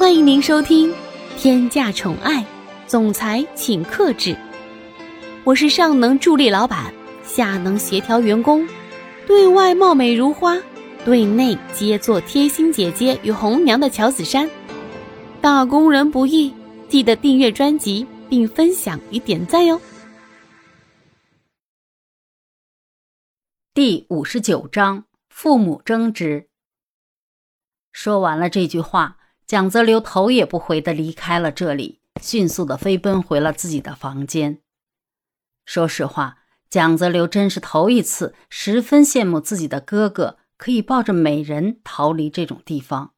欢迎您收听《天价宠爱总裁请克制》，我是上能助力老板，下能协调员工，对外貌美如花，对内皆做贴心姐姐与红娘的乔子珊。打工人不易，记得订阅专辑并分享与点赞哟。第五十九章：父母争执。说完了这句话，蒋泽流头也不回的离开了这里，迅速的飞奔回了自己的房间。说实话，蒋泽流真是头一次十分羡慕自己的哥哥可以抱着美人逃离这种地方。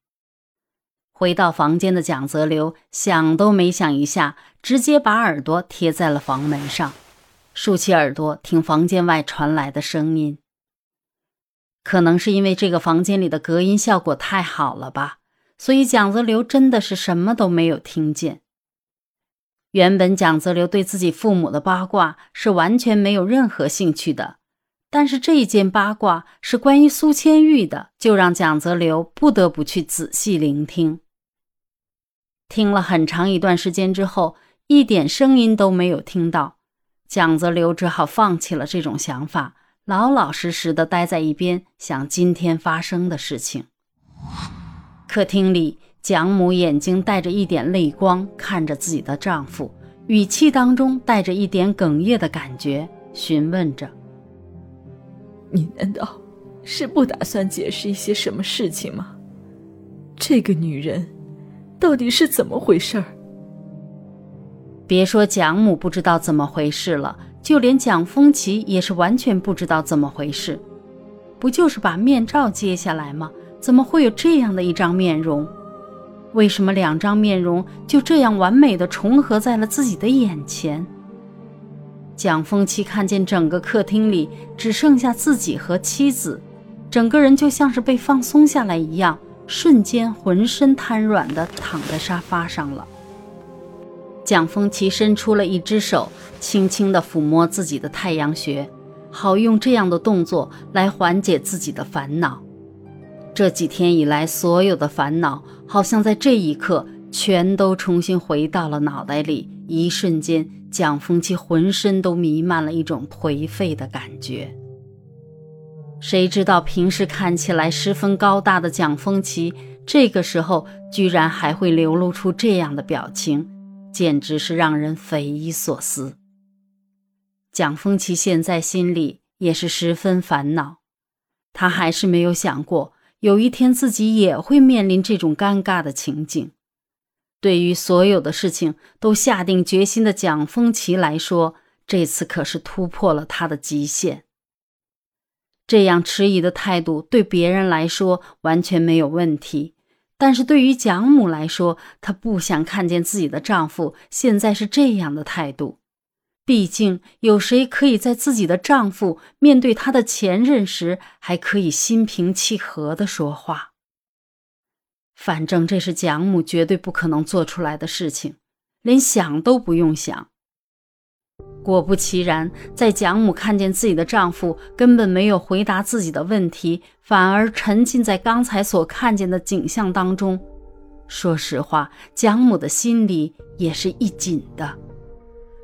回到房间的蒋泽流想都没想一下，直接把耳朵贴在了房门上，竖起耳朵听房间外传来的声音。可能是因为这个房间里的隔音效果太好了吧，所以蒋泽流真的是什么都没有听见。原本蒋泽流对自己父母的八卦是完全没有任何兴趣的，但是这一件八卦是关于苏千玉的，就让蒋泽流不得不去仔细聆听。听了很长一段时间之后，一点声音都没有听到，蒋泽流只好放弃了这种想法。老老实实的待在一边，想今天发生的事情。客厅里，蒋母眼睛带着一点泪光看着自己的丈夫，语气当中带着一点哽咽的感觉，询问着：“你难道是不打算解释一些什么事情吗？这个女人到底是怎么回事儿？”别说蒋母不知道怎么回事了。就连蒋风奇也是完全不知道怎么回事，不就是把面罩揭下来吗？怎么会有这样的一张面容？为什么两张面容就这样完美的重合在了自己的眼前？蒋风奇看见整个客厅里只剩下自己和妻子，整个人就像是被放松下来一样，瞬间浑身瘫软的躺在沙发上了。蒋风奇伸出了一只手，轻轻地抚摸自己的太阳穴，好用这样的动作来缓解自己的烦恼。这几天以来，所有的烦恼好像在这一刻全都重新回到了脑袋里。一瞬间，蒋风奇浑身都弥漫了一种颓废的感觉。谁知道平时看起来十分高大的蒋风奇，这个时候居然还会流露出这样的表情。简直是让人匪夷所思。蒋风奇现在心里也是十分烦恼，他还是没有想过有一天自己也会面临这种尴尬的情景。对于所有的事情都下定决心的蒋风奇来说，这次可是突破了他的极限。这样迟疑的态度对别人来说完全没有问题。但是对于蒋母来说，她不想看见自己的丈夫现在是这样的态度。毕竟，有谁可以在自己的丈夫面对他的前任时，还可以心平气和的说话？反正这是蒋母绝对不可能做出来的事情，连想都不用想。果不其然，在蒋母看见自己的丈夫根本没有回答自己的问题，反而沉浸在刚才所看见的景象当中。说实话，蒋母的心里也是一紧的。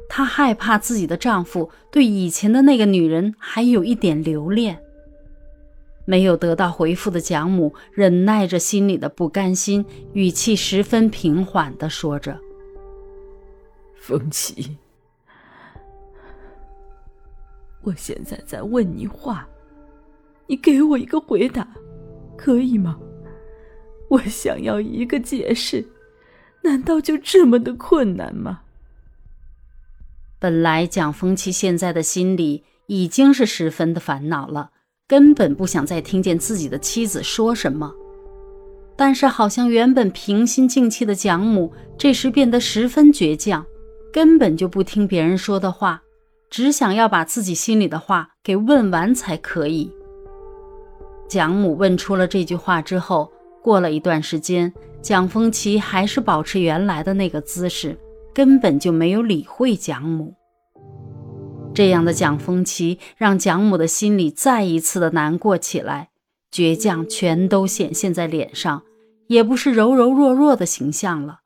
她害怕自己的丈夫对以前的那个女人还有一点留恋。没有得到回复的蒋母忍耐着心里的不甘心，语气十分平缓地说着：“风起。”我现在在问你话，你给我一个回答，可以吗？我想要一个解释，难道就这么的困难吗？本来蒋风奇现在的心里已经是十分的烦恼了，根本不想再听见自己的妻子说什么。但是好像原本平心静气的蒋母，这时变得十分倔强，根本就不听别人说的话。只想要把自己心里的话给问完才可以。蒋母问出了这句话之后，过了一段时间，蒋风奇还是保持原来的那个姿势，根本就没有理会蒋母。这样的蒋风奇让蒋母的心里再一次的难过起来，倔强全都显现在脸上，也不是柔柔弱弱的形象了。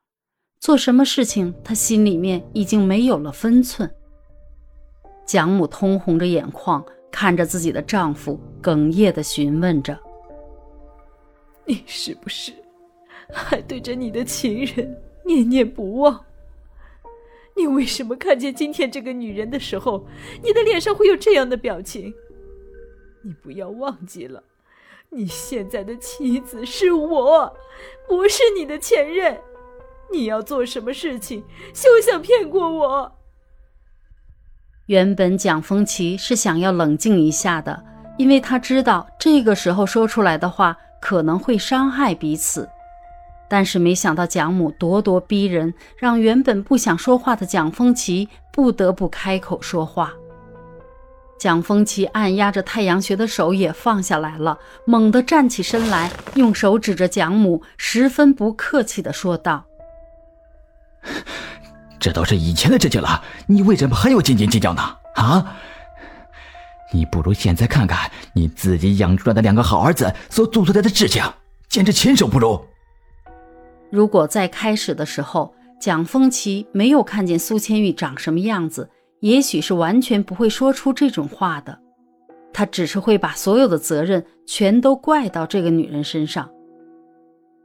做什么事情，她心里面已经没有了分寸。蒋母通红着眼眶，看着自己的丈夫，哽咽的询问着：“你是不是还对着你的情人念念不忘？你为什么看见今天这个女人的时候，你的脸上会有这样的表情？你不要忘记了，你现在的妻子是我，不是你的前任。你要做什么事情，休想骗过我。”原本蒋风奇是想要冷静一下的，因为他知道这个时候说出来的话可能会伤害彼此。但是没想到蒋母咄咄逼人，让原本不想说话的蒋风奇不得不开口说话。蒋风奇按压着太阳穴的手也放下来了，猛地站起身来，用手指着蒋母，十分不客气地说道。这都是以前的事情了，你为什么还要斤斤计较呢？啊！你不如现在看看你自己养出来的两个好儿子所做出来的事情，简直禽兽不如。如果在开始的时候蒋风奇没有看见苏千玉长什么样子，也许是完全不会说出这种话的。他只是会把所有的责任全都怪到这个女人身上。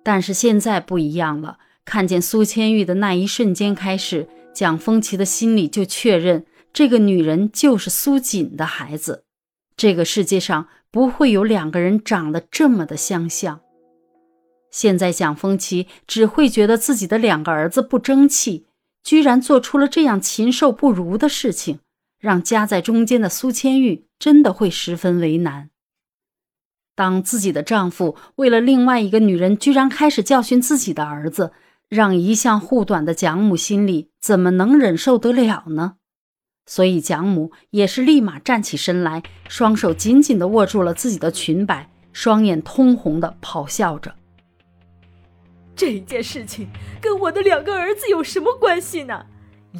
但是现在不一样了。看见苏千玉的那一瞬间开始，蒋风奇的心里就确认这个女人就是苏锦的孩子。这个世界上不会有两个人长得这么的相像。现在蒋风奇只会觉得自己的两个儿子不争气，居然做出了这样禽兽不如的事情，让夹在中间的苏千玉真的会十分为难。当自己的丈夫为了另外一个女人，居然开始教训自己的儿子。让一向护短的蒋母心里怎么能忍受得了呢？所以蒋母也是立马站起身来，双手紧紧地握住了自己的裙摆，双眼通红地咆哮着：“这件事情跟我的两个儿子有什么关系呢？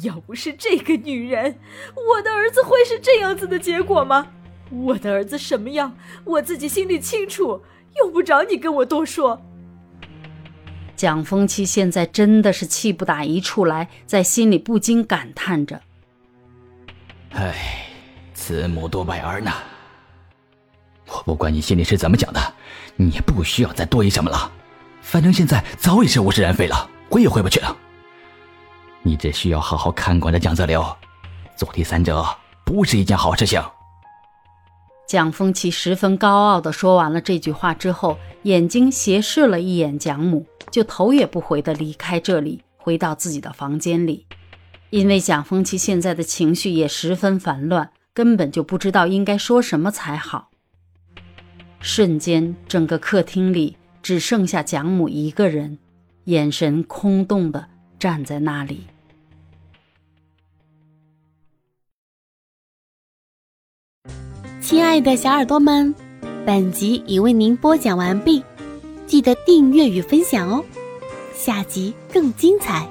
要不是这个女人，我的儿子会是这样子的结果吗？我的儿子什么样，我自己心里清楚，用不着你跟我多说。”蒋风奇现在真的是气不打一处来，在心里不禁感叹着：“哎，慈母多败儿呢。我不管你心里是怎么想的，你也不需要再多疑什么了。反正现在早已是物是人非了，回也回不去了。你只需要好好看管着蒋泽流，做第三者不是一件好事情。”蒋风奇十分高傲的说完了这句话之后，眼睛斜视了一眼蒋母。就头也不回地离开这里，回到自己的房间里。因为蒋风奇现在的情绪也十分烦乱，根本就不知道应该说什么才好。瞬间，整个客厅里只剩下蒋母一个人，眼神空洞的站在那里。亲爱的小耳朵们，本集已为您播讲完毕。记得订阅与分享哦，下集更精彩。